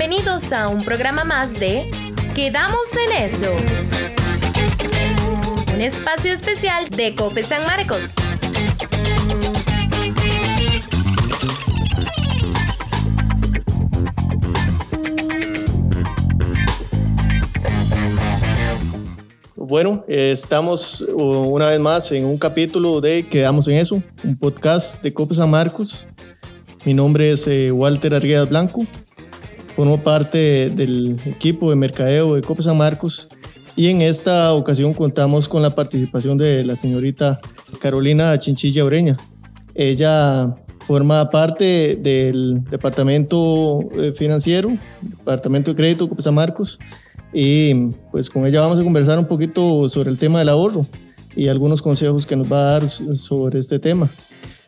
Bienvenidos a un programa más de Quedamos en eso. Un espacio especial de Cope San Marcos. Bueno, eh, estamos una vez más en un capítulo de Quedamos en eso, un podcast de Cope San Marcos. Mi nombre es eh, Walter Arguedas Blanco formo parte del equipo de mercadeo de Copa San Marcos y en esta ocasión contamos con la participación de la señorita Carolina Chinchilla Oreña. Ella forma parte del departamento eh, financiero, departamento de crédito Copa San Marcos y pues con ella vamos a conversar un poquito sobre el tema del ahorro y algunos consejos que nos va a dar sobre este tema.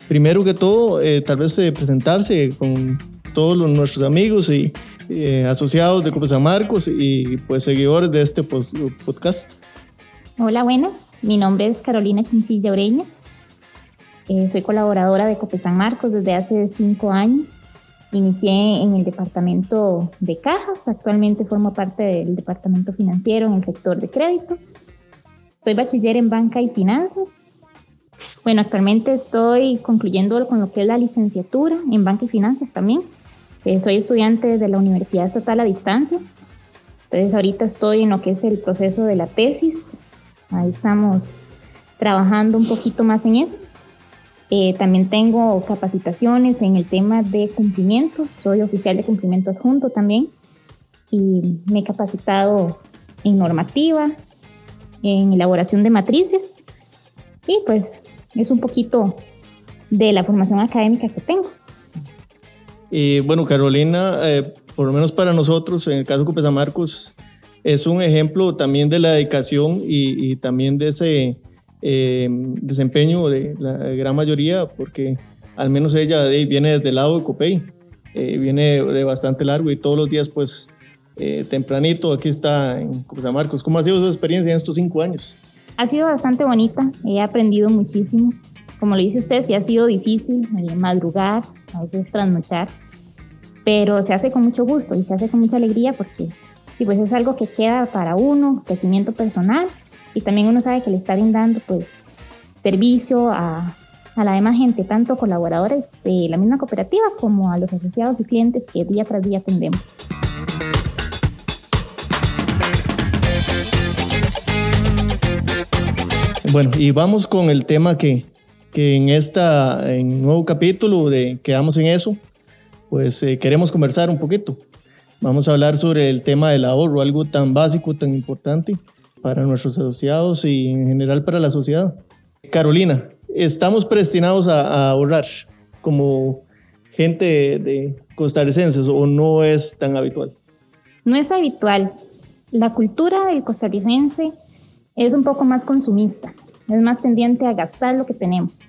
Primero que todo, eh, tal vez presentarse con todos los, nuestros amigos y eh, asociados de Copa San Marcos y pues seguidores de este podcast. Hola, buenas. Mi nombre es Carolina Chinchilla Oreña. Eh, soy colaboradora de Cope San Marcos desde hace cinco años. Inicié en el departamento de cajas. Actualmente formo parte del departamento financiero en el sector de crédito. Soy bachiller en banca y finanzas. Bueno, actualmente estoy concluyendo con lo que es la licenciatura en banca y finanzas también. Eh, soy estudiante de la Universidad Estatal a Distancia. Entonces ahorita estoy en lo que es el proceso de la tesis. Ahí estamos trabajando un poquito más en eso. Eh, también tengo capacitaciones en el tema de cumplimiento. Soy oficial de cumplimiento adjunto también. Y me he capacitado en normativa, en elaboración de matrices. Y pues es un poquito de la formación académica que tengo. Y bueno, Carolina, eh, por lo menos para nosotros, en el caso de San Marcos, es un ejemplo también de la dedicación y, también de ese eh, desempeño de la gran mayoría, porque al menos ella viene desde el lado de Copey, eh, viene de bastante largo y todos los días, pues, tempranito, aquí está en San Marcos. ¿Cómo ha sido su experiencia en estos cinco años? Ha sido bastante bonita, he aprendido muchísimo. Como lo dice usted, sí ha sido difícil madrugar, a veces trasnochar, pero se hace con mucho gusto y se hace con mucha alegría porque pues es algo que queda para uno, crecimiento personal y también uno sabe que le está brindando pues servicio a, a la demás gente, tanto colaboradores de la misma cooperativa como a los asociados y clientes que día tras día atendemos. Bueno, y vamos con el tema que, que en esta en nuevo capítulo de Quedamos en eso, pues eh, queremos conversar un poquito. Vamos a hablar sobre el tema del ahorro, algo tan básico, tan importante para nuestros asociados y en general para la sociedad. Carolina, ¿estamos predestinados a, ahorrar como gente de, costarricenses o no es tan habitual? No es habitual. La cultura del costarricense es un poco más consumista es más tendiente a gastar lo que tenemos.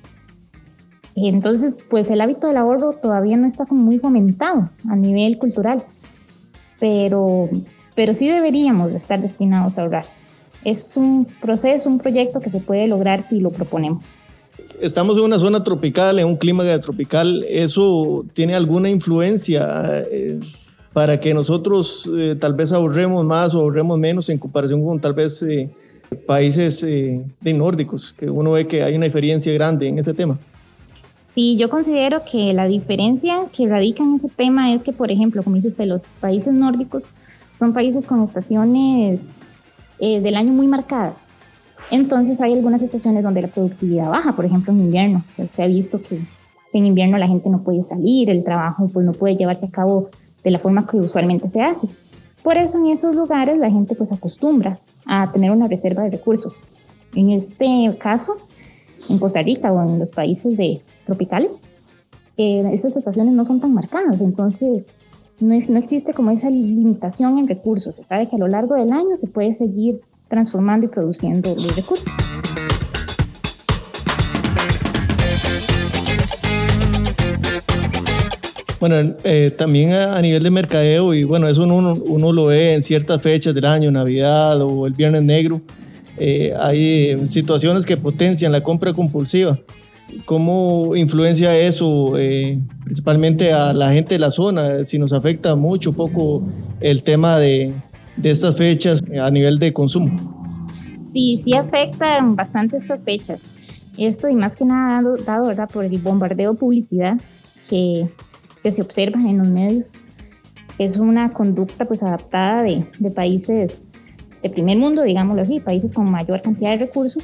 Entonces, pues el hábito del ahorro todavía no está como muy fomentado a nivel cultural, pero, pero sí deberíamos estar destinados a ahorrar. Es un proceso, un proyecto que se puede lograr si lo proponemos. Estamos en una zona tropical, en un clima tropical. ¿Eso tiene alguna influencia eh, para que nosotros eh, tal vez ahorremos más o ahorremos menos en comparación con tal vez... Eh, países eh, de nórdicos, que uno ve que hay una diferencia grande en ese tema. Sí, yo considero que la diferencia que radica en ese tema es que, por ejemplo, como dice usted, los países nórdicos son países con estaciones eh, del año muy marcadas. Entonces hay algunas estaciones donde la productividad baja, por ejemplo en invierno. Pues, se ha visto que en invierno la gente no puede salir, el trabajo pues no puede llevarse a cabo de la forma que usualmente se hace. Por eso en esos lugares la gente pues acostumbra a tener una reserva de recursos. En este caso, en Costa Rica o en los países de, tropicales, eh, esas estaciones no son tan marcadas, entonces no, no existe como esa limitación en recursos. Se sabe que a lo largo del año se puede seguir transformando y produciendo los recursos. Bueno, eh, también a, nivel de mercadeo, y bueno, eso uno, uno, lo ve en ciertas fechas del año, Navidad o el Viernes Negro, eh, hay situaciones que potencian la compra compulsiva. ¿Cómo influencia eso eh, principalmente a la gente de la zona? Si nos afecta mucho o poco el tema de, de estas fechas a nivel de consumo. Sí, sí afectan bastante estas fechas. Esto y más que nada dado, dado ¿verdad? por el bombardeo de publicidad que, que, se observa en los medios. Es una conducta pues adaptada de, de países de primer mundo, digámoslo así, países con mayor cantidad de recursos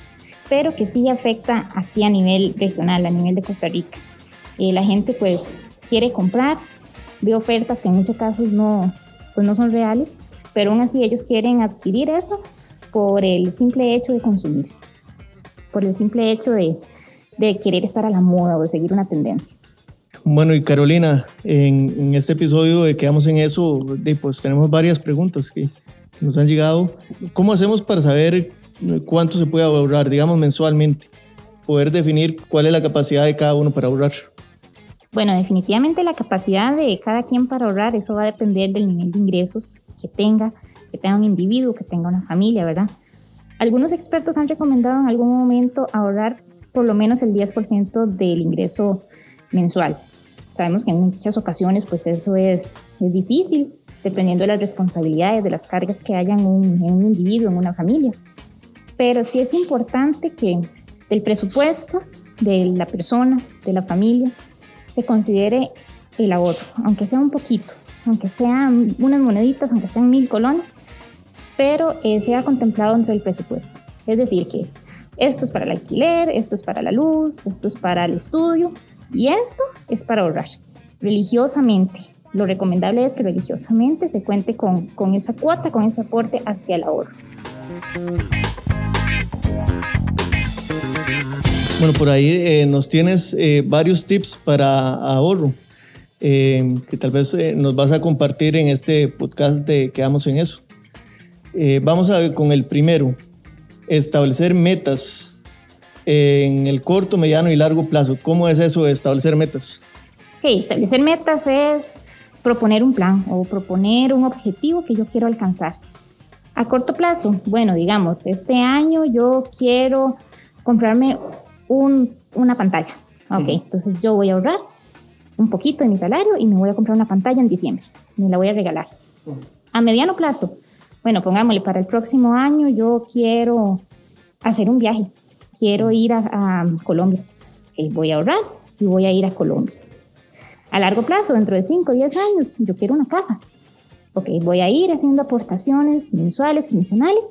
pero que sí afecta aquí a nivel regional, a nivel de Costa Rica. Eh, la gente pues quiere comprar, ve ofertas que en muchos casos no, pues no son reales, pero aún así ellos quieren adquirir eso por el simple hecho de consumir, por el simple hecho de, de querer estar a la moda o de seguir una tendencia. Bueno, y Carolina, en, este episodio de Quedamos en eso, pues tenemos varias preguntas que nos han llegado. ¿Cómo hacemos para saber cuánto se puede ahorrar, digamos, mensualmente. Poder definir cuál es la capacidad de cada uno para ahorrar. Bueno, definitivamente la capacidad de cada quien para ahorrar, eso va a depender del nivel de ingresos que tenga, que tenga un individuo, que tenga una familia, ¿verdad? Algunos expertos han recomendado en algún momento ahorrar por lo menos el 10% del ingreso mensual. Sabemos que en muchas ocasiones pues eso es, es difícil, dependiendo de las responsabilidades, de las cargas que hayan en un individuo, en una familia pero sí es importante que del presupuesto de la persona, de la familia, se considere el ahorro, aunque sea un poquito, aunque sean unas moneditas, aunque sean mil colones, pero eh, sea contemplado dentro del presupuesto. Es decir, que esto es para el alquiler, esto es para la luz, esto es para el estudio y esto es para ahorrar religiosamente. Lo recomendable es que religiosamente se cuente con, con esa cuota, con ese aporte hacia el ahorro. Bueno, por ahí eh, nos tienes eh, varios tips para ahorro eh, que tal vez nos vas a compartir en este podcast de Quedamos en eso. vamos a ver con el primero, establecer metas en el corto, mediano y largo plazo. ¿Cómo es eso de establecer metas? Okay, establecer metas es proponer un plan o proponer un objetivo que yo quiero alcanzar. A corto plazo, bueno, digamos, este año yo quiero comprarme una pantalla. Ok, entonces yo voy a ahorrar un poquito de mi salario y me voy a comprar una pantalla en diciembre. Me la voy a regalar. A mediano plazo, bueno, pongámosle, para el próximo año yo quiero hacer un viaje. Quiero ir a, Colombia. Okay, voy a ahorrar y voy a ir a Colombia. A largo plazo, dentro de 5 o 10 años, yo quiero una casa. Ok, voy a ir haciendo aportaciones mensuales, quincenales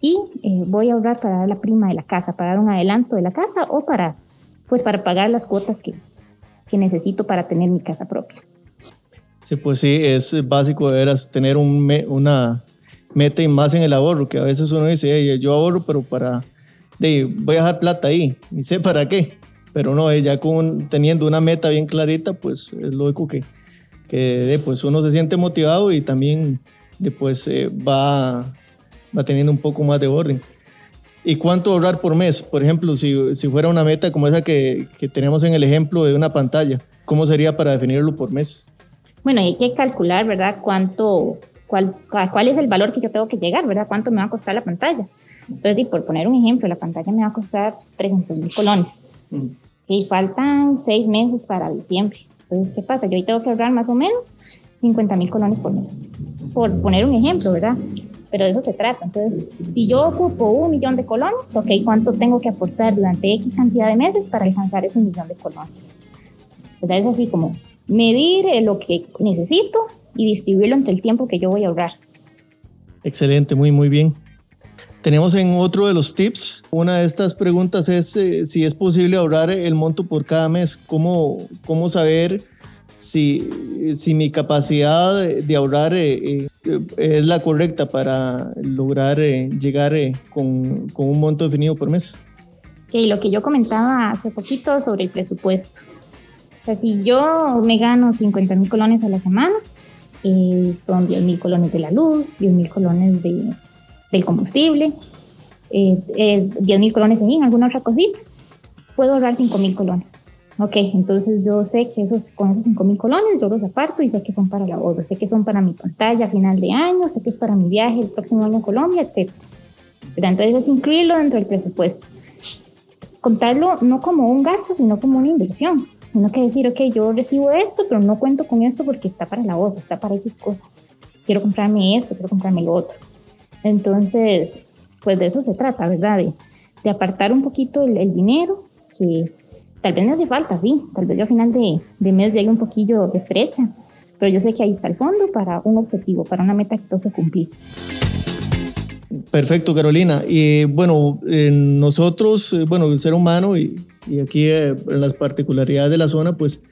y eh, voy a ahorrar para dar la prima de la casa, para dar un adelanto de la casa o para, pues, para pagar las cuotas que, que necesito para tener mi casa propia. Sí, pues sí, es básico de veras tener un una meta y más en el ahorro, que a veces uno dice, yo ahorro, pero para, de, voy a dejar plata ahí, y sé para qué, pero no, ya con, teniendo una meta bien clarita, pues es lógico que, que pues uno se siente motivado y también después eh, va va teniendo un poco más de orden. ¿Y cuánto ahorrar por mes? Por ejemplo, si, si fuera una meta como esa que, que, tenemos en el ejemplo de una pantalla, ¿cómo sería para definirlo por mes? Bueno, hay que calcular, ¿verdad? ¿Cuánto, cuál, cuál es el valor que yo tengo que llegar, ¿verdad? ¿Cuánto me va a costar la pantalla? Entonces, por poner un ejemplo, la pantalla me va a costar 300 mil colones. Mm. Y faltan seis meses para diciembre. Entonces, ¿qué pasa? Yo ahí tengo que ahorrar más o menos 50 mil colones por mes. Por poner un ejemplo, ¿verdad? pero de eso se trata. Entonces, si yo ocupo un millón de colones, ok, ¿cuánto tengo que aportar durante X cantidad de meses para alcanzar ese millón de colones? Entonces, es así como medir eh, lo que necesito y distribuirlo entre el tiempo que yo voy a ahorrar. Excelente, muy, muy bien. Tenemos en otro de los tips, una de estas preguntas es eh, si es posible ahorrar el monto por cada mes. ¿Cómo, cómo saber si, si mi capacidad de ahorrar eh, es, la correcta para lograr eh, llegar eh, con, con, un monto definido por mes. Okay, lo que yo comentaba hace poquito sobre el presupuesto. O sea, si yo me gano 50 mil colones a la semana, son 10 mil colones de la luz, 10 mil colones de, del combustible, 10 mil colones de alguna otra cosita, puedo ahorrar 5 mil colones. Ok, entonces yo sé que esos, con esos 5 mil colones yo los aparto y sé que son para la ahorro, sé que son para mi pantalla a final de año, sé que es para mi viaje el próximo año a Colombia, etc. Entonces es incluirlo dentro del presupuesto. contarlo no como un gasto, sino como una inversión. Uno que decir, ok, yo recibo esto, pero no cuento con esto porque está para la otra, está para X cosas. Quiero comprarme esto, quiero comprarme lo otro. Entonces, pues de eso se trata, ¿verdad? De, de apartar un poquito el, el, dinero, que tal vez me hace falta, sí, tal vez yo a final de, de mes llegue un poquillo de estrecha, pero yo sé que ahí está el fondo para un objetivo, para una meta que tengo que cumplir. Perfecto, Carolina. Y bueno, nosotros, eh, bueno, el ser humano y, y aquí eh, en las particularidades de la zona, pues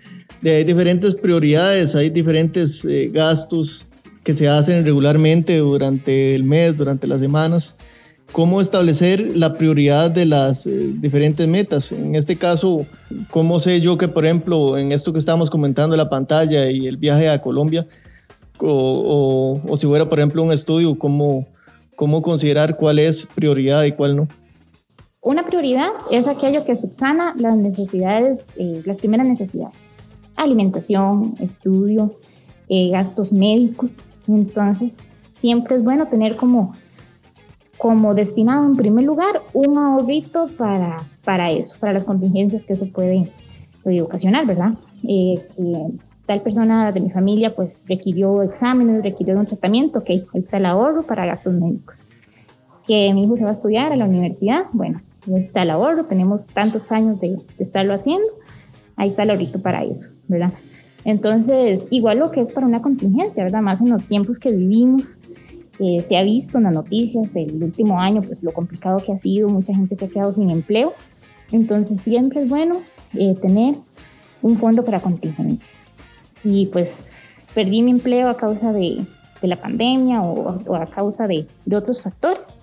hay diferentes prioridades, hay diferentes eh, gastos que se hacen regularmente durante el mes, durante las semanas. ¿Cómo establecer la prioridad de las diferentes metas? En este caso, ¿cómo sé yo que, por ejemplo, en esto que estamos comentando, la pantalla y el viaje a Colombia, o, o, o si fuera, por ejemplo, un estudio, ¿cómo, cómo considerar cuál es prioridad y cuál no. Una prioridad es aquello que subsana las necesidades, eh, las primeras necesidades. Alimentación, estudio, eh, gastos médicos. Entonces, siempre es bueno tener como, como destinado en primer lugar un ahorrito para, para eso, para las contingencias que eso puede, puede ocasionar, ¿verdad? Eh, tal persona de mi familia pues requirió exámenes, requirió un tratamiento, ok, ahí está el ahorro para gastos médicos. Que mi hijo se va a estudiar a la universidad, bueno, ahí está el ahorro, tenemos tantos años de, estarlo haciendo, ahí está el ahorrito para eso, ¿verdad? Entonces, igual lo que es para una contingencia, ¿verdad? Más en los tiempos que vivimos, eh, se ha visto en las noticias el último año, pues lo complicado que ha sido, mucha gente se ha quedado sin empleo, entonces siempre es bueno eh, tener un fondo para contingencias y pues perdí mi empleo a causa de, de la pandemia o, o, a causa de, de otros factores,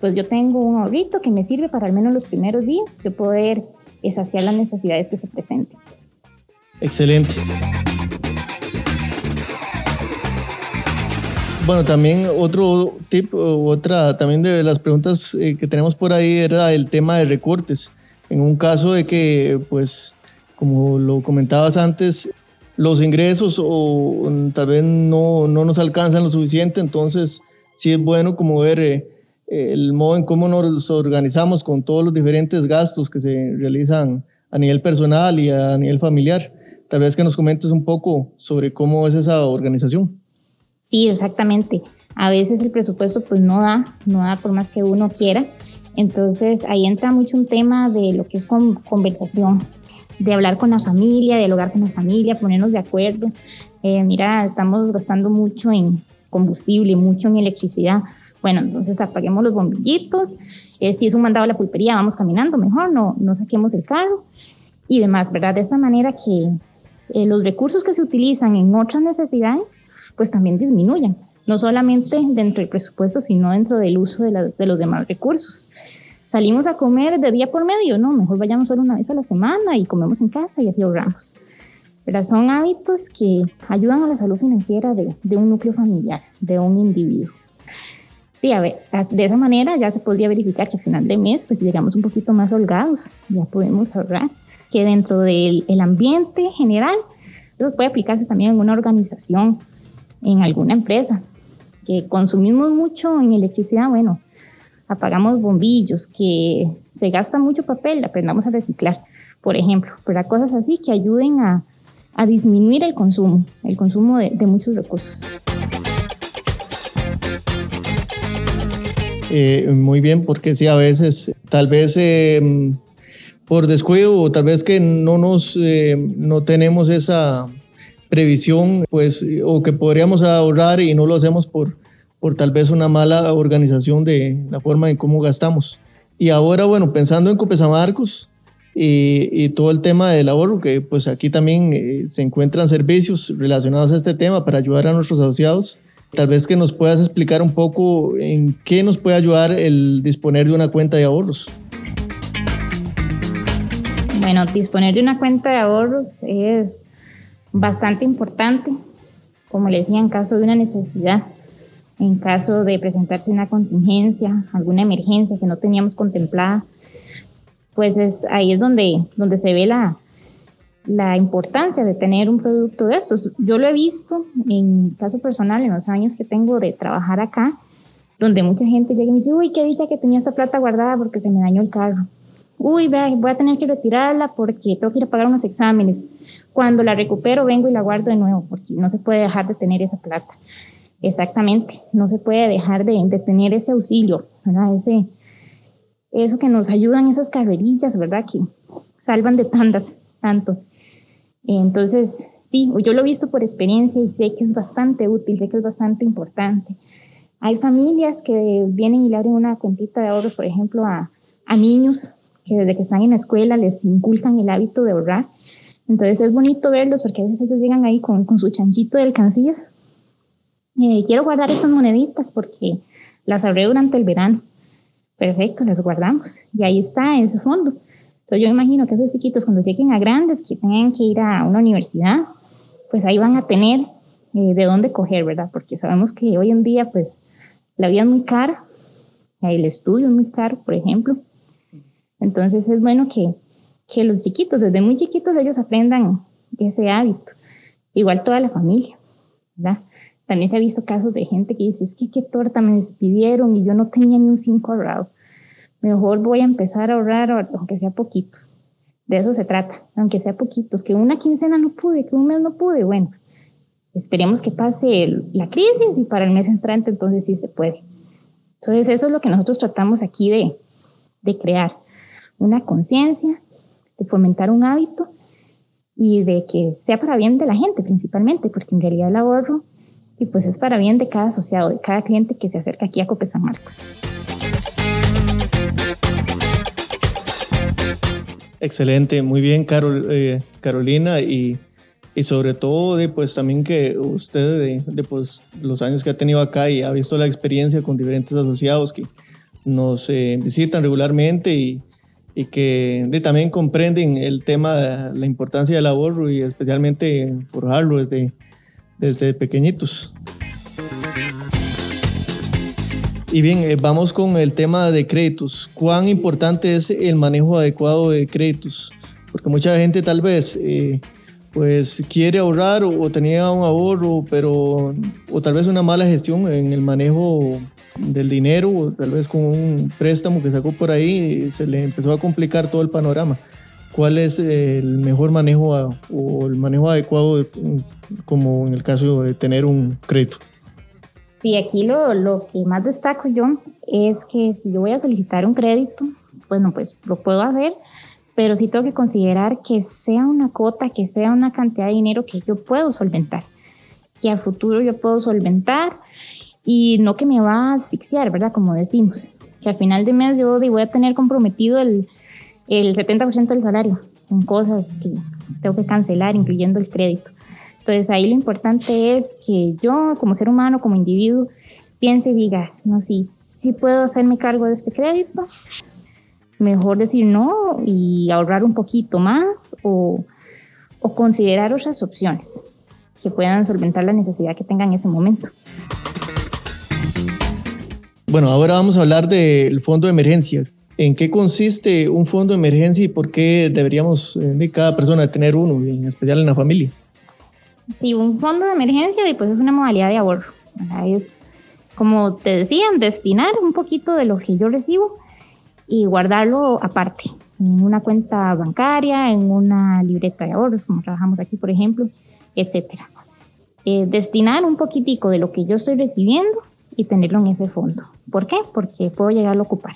pues yo tengo un ahorrito que me sirve para al menos los primeros días de poder saciar las necesidades que se presenten. Excelente. Bueno, también otro tip, otra también de las preguntas eh, que tenemos por ahí era el tema de recortes. En un caso de que, pues, como lo comentabas antes, los ingresos o tal vez no, no nos alcanzan lo suficiente, entonces sí es bueno como ver eh, el modo en cómo nos organizamos con todos los diferentes gastos que se realizan a nivel personal y a nivel familiar. Tal vez que nos comentes un poco sobre cómo es esa organización. Sí, exactamente. A veces el presupuesto pues no da, no da por más que uno quiera. Entonces ahí entra mucho un tema de lo que es con conversación, de hablar con la familia, dialogar con la familia, ponernos de acuerdo. Eh, mira, estamos gastando mucho en combustible, mucho en electricidad. Bueno, entonces apaguemos los bombillitos. Eh, si es un mandado a la pulpería, vamos caminando mejor, no, no saquemos el carro y demás, ¿verdad? De esta manera que eh, los recursos que se utilizan en otras necesidades, pues también disminuyan, no solamente dentro del presupuesto, sino dentro del uso de, la, de los demás recursos salimos a comer de día por medio, no, mejor vayamos solo una vez a la semana y comemos en casa y así ahorramos. Pero son hábitos que ayudan a la salud financiera de, de un núcleo familiar, de un individuo. Y a ver, de esa manera ya se podría verificar que al final de mes, pues llegamos un poquito más holgados, ya podemos ahorrar, que dentro del el ambiente general, eso puede aplicarse también en una organización, en alguna empresa, que consumimos mucho en electricidad, bueno, apagamos bombillos, que se gasta mucho papel, aprendamos a reciclar, por ejemplo, para cosas así que ayuden a, disminuir el consumo, el consumo de, muchos recursos. Eh, muy bien, porque sí, a veces tal vez eh, por descuido tal vez que no nos eh, no tenemos esa previsión, pues, o que podríamos ahorrar y no lo hacemos por, por tal vez una mala organización de la forma en cómo gastamos. Y ahora, bueno, pensando en Copesamarcos y, y todo el tema del ahorro, que pues aquí también eh, se encuentran servicios relacionados a este tema para ayudar a nuestros asociados, tal vez que nos puedas explicar un poco en qué nos puede ayudar el disponer de una cuenta de ahorros. Bueno, disponer de una cuenta de ahorros es bastante importante, como le decía, en caso de una necesidad en caso de presentarse una contingencia, alguna emergencia que no teníamos contemplada, pues es, ahí es donde, donde se ve la, la importancia de tener un producto de estos. Yo lo he visto en caso personal, en los años que tengo de trabajar acá, donde mucha gente llega y me dice, uy, qué dicha que tenía esta plata guardada porque se me dañó el carro. Uy, voy a tener que retirarla porque tengo que ir a pagar unos exámenes. Cuando la recupero, vengo y la guardo de nuevo, porque no se puede dejar de tener esa plata. Exactamente, no se puede dejar de, de tener ese auxilio, ¿verdad? Ese, eso que nos ayudan esas carrerillas, ¿verdad? Que salvan de tandas, tanto. Entonces, sí, yo lo he visto por experiencia y sé que es bastante útil, sé que es bastante importante. Hay familias que vienen y le abren una cuentita de ahorro, por ejemplo, a, a niños que desde que están en la escuela les inculcan el hábito de ahorrar. Entonces es bonito verlos porque a veces ellos llegan ahí con, con su chanchito de alcancía. Eh, quiero guardar estas moneditas porque las ahorré durante el verano. Perfecto, las guardamos. Y ahí está en su fondo. Entonces yo imagino que esos chiquitos cuando lleguen a grandes, que tengan que ir a una universidad, pues ahí van a tener eh, de dónde coger, ¿verdad? Porque sabemos que hoy en día, pues, la vida es muy cara, el estudio es muy caro, por ejemplo. Entonces es bueno que, que los chiquitos, desde muy chiquitos, ellos aprendan ese hábito. Igual toda la familia, ¿verdad? También se ha visto casos de gente que dice, es que qué torta me despidieron y yo no tenía ni un cinco ahorrado. Mejor voy a empezar a ahorrar, aunque sea poquitos. De eso se trata, aunque sea poquitos. Que una quincena no pude, que un mes no pude, bueno, esperemos que pase la crisis y para el mes entrante entonces sí se puede. Entonces eso es lo que nosotros tratamos aquí de, de crear una conciencia, de fomentar un hábito y de que sea para bien de la gente principalmente, porque en realidad el ahorro y pues es para bien de cada asociado, de cada cliente que se acerca aquí a Cope San Marcos. Excelente, muy bien Carol, eh, Carolina y, y, sobre todo de, pues también que usted de, de pues, los años que ha tenido acá y ha visto la experiencia con diferentes asociados que nos eh, visitan regularmente y, y que también comprenden el tema de la importancia del ahorro y especialmente forjarlo desde, desde pequeñitos. Y bien, eh, vamos con el tema de créditos. ¿Cuán importante es el manejo adecuado de créditos? Porque mucha gente tal vez eh, pues quiere ahorrar o, tenía un ahorro, pero o tal vez una mala gestión en el manejo del dinero, tal vez con un préstamo que sacó por ahí, se le empezó a complicar todo el panorama. ¿Cuál es el mejor manejo o el manejo adecuado, como en el caso de tener un crédito? Sí, aquí lo, lo que más destaco yo es que si yo voy a solicitar un crédito, bueno, pues lo puedo hacer, pero sí tengo que considerar que sea una cuota, que sea una cantidad de dinero que yo puedo solventar, que a futuro yo puedo solventar y no que me va a asfixiar, ¿verdad? Como decimos, que al final de mes yo voy a tener comprometido el, el 70% del salario en cosas que tengo que cancelar, incluyendo el crédito. Entonces ahí lo importante es que yo como ser humano, como individuo, piense y diga, no, sí, sí puedo hacerme cargo de este crédito, mejor decir no y ahorrar un poquito más o, o considerar otras opciones que puedan solventar la necesidad que tenga en ese momento. Bueno, ahora vamos a hablar del fondo de emergencia. ¿En qué consiste un fondo de emergencia y por qué deberíamos eh, de cada persona tener uno, en especial en la familia? Sí, un fondo de emergencia pues es una modalidad de ahorro. Es, como te decían, destinar un poquito de lo que yo recibo y guardarlo aparte, en una cuenta bancaria, en una libreta de ahorros, como trabajamos aquí, por ejemplo, etcétera. Eh, destinar un poquitico de lo que yo estoy recibiendo y tenerlo en ese fondo. ¿Por qué? Porque puedo llegarlo a ocupar.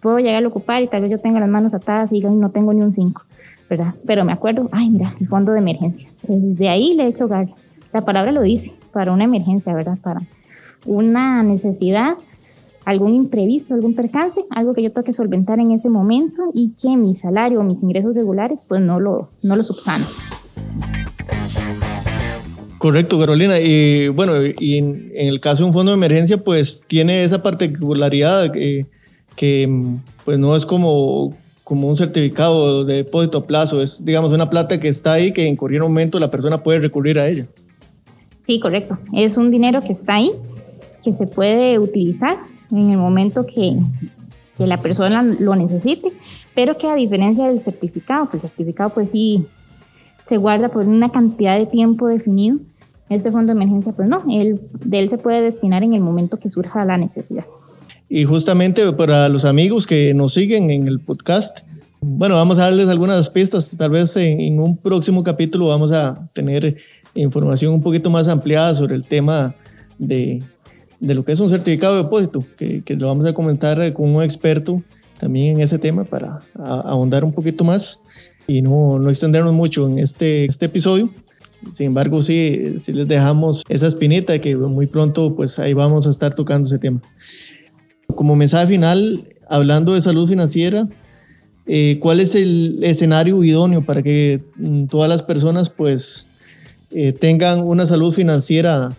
Puedo llegarlo a ocupar y tal vez yo tenga las manos atadas y no tengo ni un 5, ¿verdad? Pero me acuerdo, ay, mira, el fondo de emergencia. Desde ahí le he hecho hogar. La palabra lo dice, para una emergencia, ¿verdad? Para una necesidad, algún imprevisto, algún percance, algo que yo tengo que solventar en ese momento y que mi salario o mis ingresos regulares pues no lo, no lo subsanan. Correcto, Carolina. Y bueno, y en, el caso de un fondo de emergencia, pues tiene esa particularidad que, que pues no es como, como un certificado de depósito a plazo, es digamos una plata que está ahí que en cualquier momento la persona puede recurrir a ella. Sí, correcto. Es un dinero que está ahí, que se puede utilizar en el momento que, que la persona lo necesite, pero que a diferencia del certificado, que el certificado pues sí se guarda por una cantidad de tiempo definido, este fondo de emergencia, pues no, él, de él se puede destinar en el momento que surja la necesidad. Y justamente para los amigos que nos siguen en el podcast, bueno, vamos a darles algunas pistas. Tal vez en, un próximo capítulo vamos a tener información un poquito más ampliada sobre el tema de, de lo que es un certificado de depósito, que, que, lo vamos a comentar con un experto también en ese tema para ahondar un poquito más y no, no extendernos mucho en este, este episodio. Sin embargo, sí, sí les dejamos esa espinita que muy pronto pues ahí vamos a estar tocando ese tema. Como mensaje final, hablando de salud financiera, eh, ¿cuál es el escenario idóneo para que mm, todas las personas pues eh, tengan una salud financiera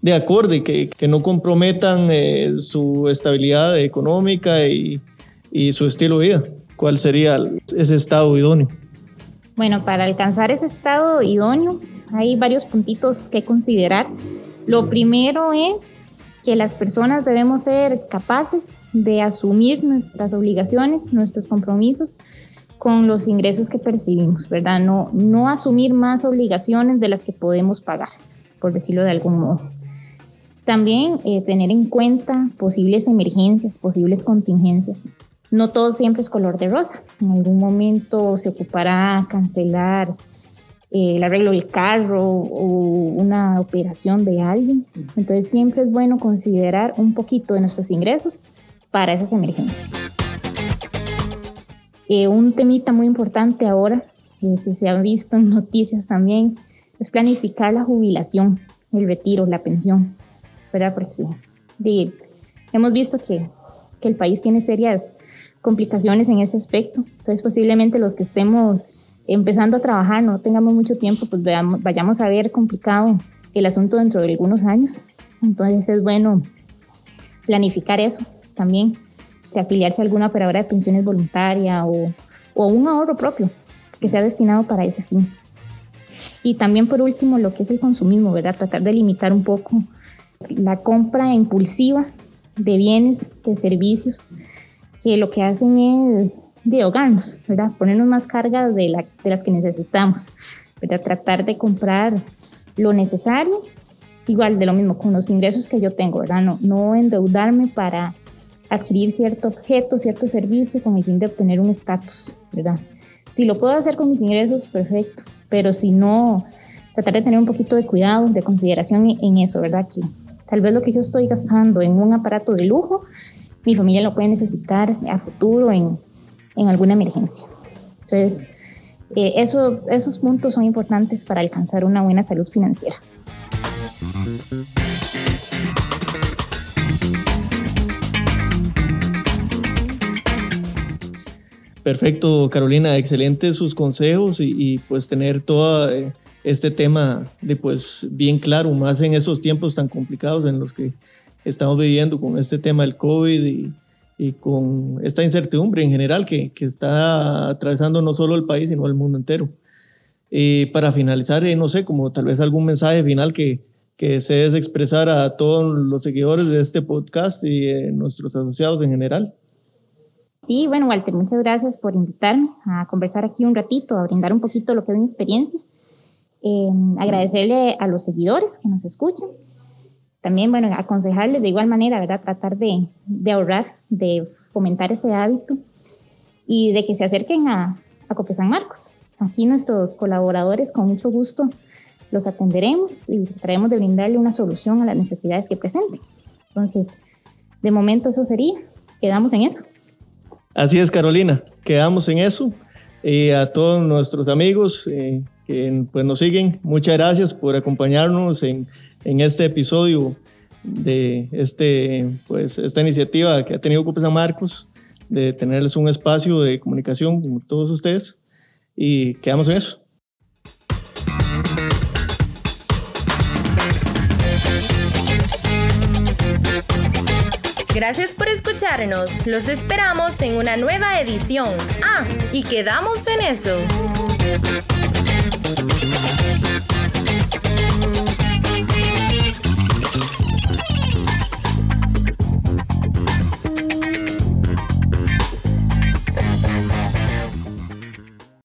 de acorde, que, que no comprometan eh, su estabilidad económica y, y su estilo de vida? ¿Cuál sería ese estado idóneo? Bueno, para alcanzar ese estado idóneo hay varios puntitos que considerar. Lo primero es que las personas debemos ser capaces de asumir nuestras obligaciones, nuestros compromisos con los ingresos que percibimos, ¿verdad? No, no asumir más obligaciones de las que podemos pagar, por decirlo de algún modo. También eh, tener en cuenta posibles emergencias, posibles contingencias. No todo siempre es color de rosa. En algún momento se ocupará cancelar eh, el arreglo del carro o una operación de alguien. Entonces siempre es bueno considerar un poquito de nuestros ingresos para esas emergencias. Eh, un temita muy importante ahora, eh, que se ha visto en noticias también, es planificar la jubilación, el retiro, la pensión, ¿verdad? Porque hemos visto que, que el país tiene serias complicaciones en ese aspecto. Entonces posiblemente los que estemos empezando a trabajar, no tengamos mucho tiempo, pues veamos, vayamos a ver complicado el asunto dentro de algunos años. Entonces es bueno planificar eso también, de afiliarse a alguna operadora de pensiones voluntaria o, o un ahorro propio que sea destinado para ese fin. Y también por último lo que es el consumismo, ¿verdad? Tratar de limitar un poco la compra impulsiva de bienes, de servicios, lo que hacen es de ahogarnos, ¿verdad? Ponernos más cargas de, la, de las que necesitamos, ¿verdad? Tratar de comprar lo necesario, igual de lo mismo con los ingresos que yo tengo, ¿verdad? No, no endeudarme para adquirir cierto objeto, cierto servicio con el fin de obtener un estatus, ¿verdad? Si lo puedo hacer con mis ingresos, perfecto, pero si no, tratar de tener un poquito de cuidado, de consideración en eso, ¿verdad? Que tal vez lo que yo estoy gastando en un aparato de lujo, mi familia lo puede necesitar a futuro en, en alguna emergencia. Entonces, eh, eso, esos puntos son importantes para alcanzar una buena salud financiera. Perfecto, Carolina, excelentes sus consejos y, pues tener todo eh, este tema de pues bien claro, más en esos tiempos tan complicados en los que estamos viviendo con este tema del COVID y, y con esta incertidumbre en general que, que, está atravesando no solo el país, sino el mundo entero. Y para finalizar, eh, no sé, como tal vez algún mensaje final que, que desees expresar a todos los seguidores de este podcast y eh, nuestros asociados en general. Sí, bueno, Walter, muchas gracias por invitarme a conversar aquí un ratito, a brindar un poquito lo que es mi experiencia. Eh, agradecerle a los seguidores que nos escuchan también, bueno, aconsejarles de igual manera, ¿verdad? Tratar de, de ahorrar, de fomentar ese hábito y de que se acerquen a, a Cope San Marcos. Aquí nuestros colaboradores con mucho gusto los atenderemos y trataremos de brindarle una solución a las necesidades que presenten. Entonces, de momento eso sería, quedamos en eso. Así es, Carolina, quedamos en eso. Y a todos nuestros amigos eh, que pues, nos siguen, muchas gracias por acompañarnos en en este episodio de este, pues, esta iniciativa que ha tenido Copa San Marcos, de tenerles un espacio de comunicación con todos ustedes y quedamos en eso. Gracias por escucharnos. Los esperamos en una nueva edición. Ah, y quedamos en eso. Thank you.